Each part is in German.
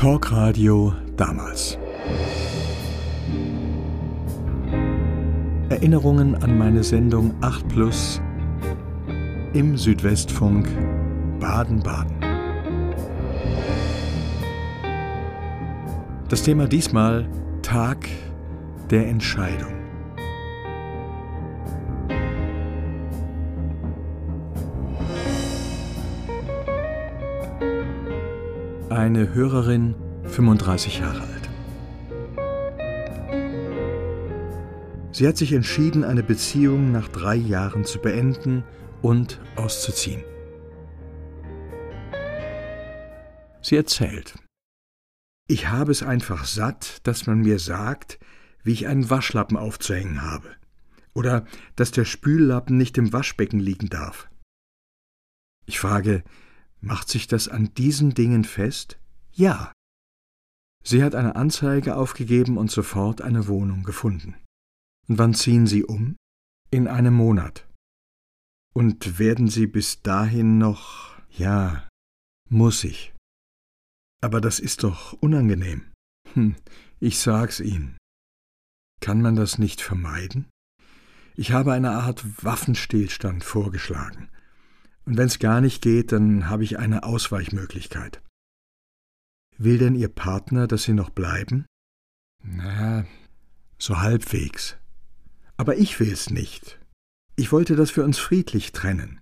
Talkradio damals. Erinnerungen an meine Sendung 8 Plus im Südwestfunk Baden-Baden. Das Thema diesmal Tag der Entscheidung. Eine Hörerin, 35 Jahre alt. Sie hat sich entschieden, eine Beziehung nach drei Jahren zu beenden und auszuziehen. Sie erzählt. Ich habe es einfach satt, dass man mir sagt, wie ich einen Waschlappen aufzuhängen habe. Oder dass der Spüllappen nicht im Waschbecken liegen darf. Ich frage, Macht sich das an diesen Dingen fest? Ja. Sie hat eine Anzeige aufgegeben und sofort eine Wohnung gefunden. Und wann ziehen Sie um? In einem Monat. Und werden Sie bis dahin noch. Ja, muss ich. Aber das ist doch unangenehm. Hm, ich sag's Ihnen. Kann man das nicht vermeiden? Ich habe eine Art Waffenstillstand vorgeschlagen. Und wenn es gar nicht geht, dann habe ich eine Ausweichmöglichkeit. Will denn Ihr Partner, dass Sie noch bleiben? Na, so halbwegs. Aber ich will's nicht. Ich wollte, dass wir uns friedlich trennen.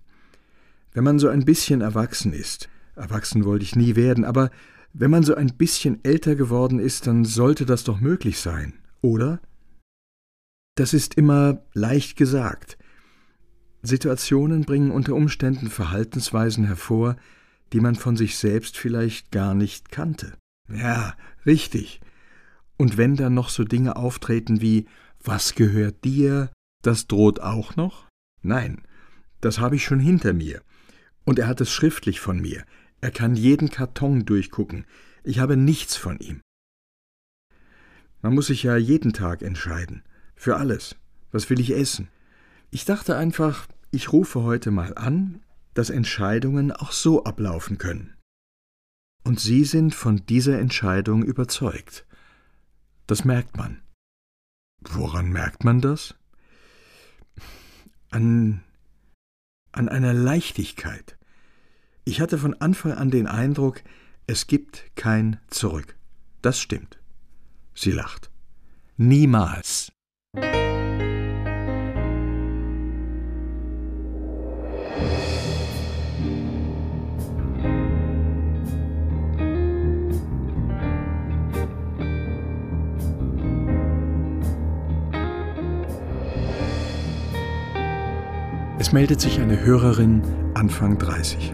Wenn man so ein bisschen erwachsen ist, erwachsen wollte ich nie werden, aber wenn man so ein bisschen älter geworden ist, dann sollte das doch möglich sein, oder? Das ist immer leicht gesagt. Situationen bringen unter Umständen Verhaltensweisen hervor, die man von sich selbst vielleicht gar nicht kannte. Ja, richtig. Und wenn dann noch so Dinge auftreten wie Was gehört dir? Das droht auch noch? Nein, das habe ich schon hinter mir. Und er hat es schriftlich von mir. Er kann jeden Karton durchgucken. Ich habe nichts von ihm. Man muss sich ja jeden Tag entscheiden. Für alles. Was will ich essen? Ich dachte einfach, ich rufe heute mal an, dass Entscheidungen auch so ablaufen können. Und Sie sind von dieser Entscheidung überzeugt. Das merkt man. Woran merkt man das? An, an einer Leichtigkeit. Ich hatte von Anfang an den Eindruck, es gibt kein Zurück. Das stimmt. Sie lacht. Niemals. Es meldet sich eine Hörerin Anfang 30.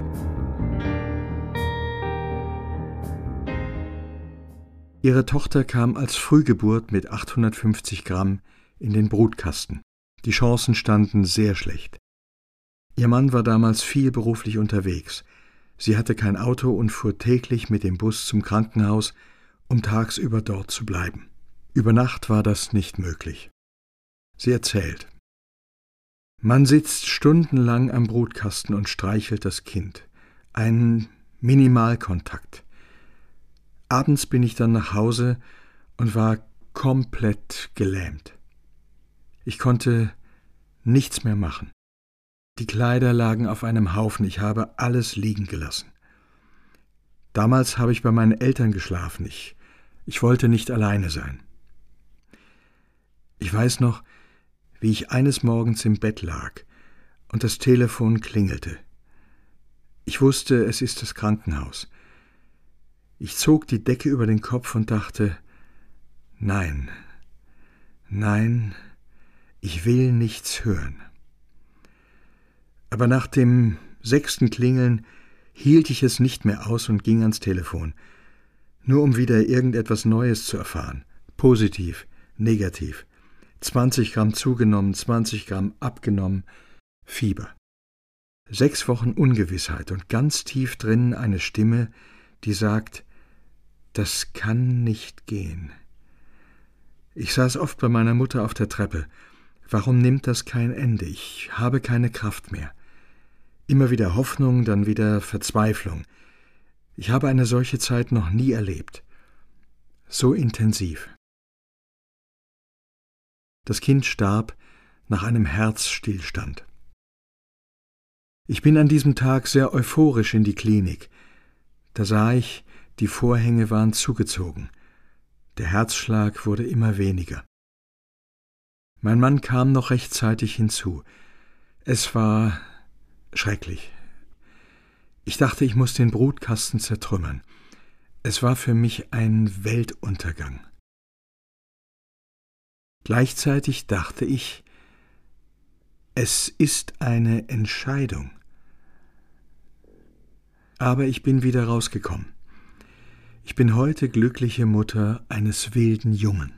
Ihre Tochter kam als Frühgeburt mit 850 Gramm in den Brutkasten. Die Chancen standen sehr schlecht. Ihr Mann war damals viel beruflich unterwegs. Sie hatte kein Auto und fuhr täglich mit dem Bus zum Krankenhaus, um tagsüber dort zu bleiben. Über Nacht war das nicht möglich. Sie erzählt. Man sitzt stundenlang am Brutkasten und streichelt das Kind. Ein Minimalkontakt. Abends bin ich dann nach Hause und war komplett gelähmt. Ich konnte nichts mehr machen. Die Kleider lagen auf einem Haufen, ich habe alles liegen gelassen. Damals habe ich bei meinen Eltern geschlafen, ich, ich wollte nicht alleine sein. Ich weiß noch, wie ich eines Morgens im Bett lag und das Telefon klingelte. Ich wusste, es ist das Krankenhaus. Ich zog die Decke über den Kopf und dachte, nein, nein, ich will nichts hören. Aber nach dem sechsten Klingeln hielt ich es nicht mehr aus und ging ans Telefon, nur um wieder irgendetwas Neues zu erfahren, positiv, negativ. 20 Gramm zugenommen, 20 Gramm abgenommen, Fieber. Sechs Wochen Ungewissheit und ganz tief drinnen eine Stimme, die sagt, das kann nicht gehen. Ich saß oft bei meiner Mutter auf der Treppe. Warum nimmt das kein Ende? Ich habe keine Kraft mehr. Immer wieder Hoffnung, dann wieder Verzweiflung. Ich habe eine solche Zeit noch nie erlebt. so intensiv. Das Kind starb nach einem Herzstillstand. Ich bin an diesem Tag sehr euphorisch in die Klinik. Da sah ich, die Vorhänge waren zugezogen. Der Herzschlag wurde immer weniger. Mein Mann kam noch rechtzeitig hinzu. Es war schrecklich. Ich dachte, ich muss den Brutkasten zertrümmern. Es war für mich ein Weltuntergang. Gleichzeitig dachte ich, es ist eine Entscheidung. Aber ich bin wieder rausgekommen. Ich bin heute glückliche Mutter eines wilden Jungen.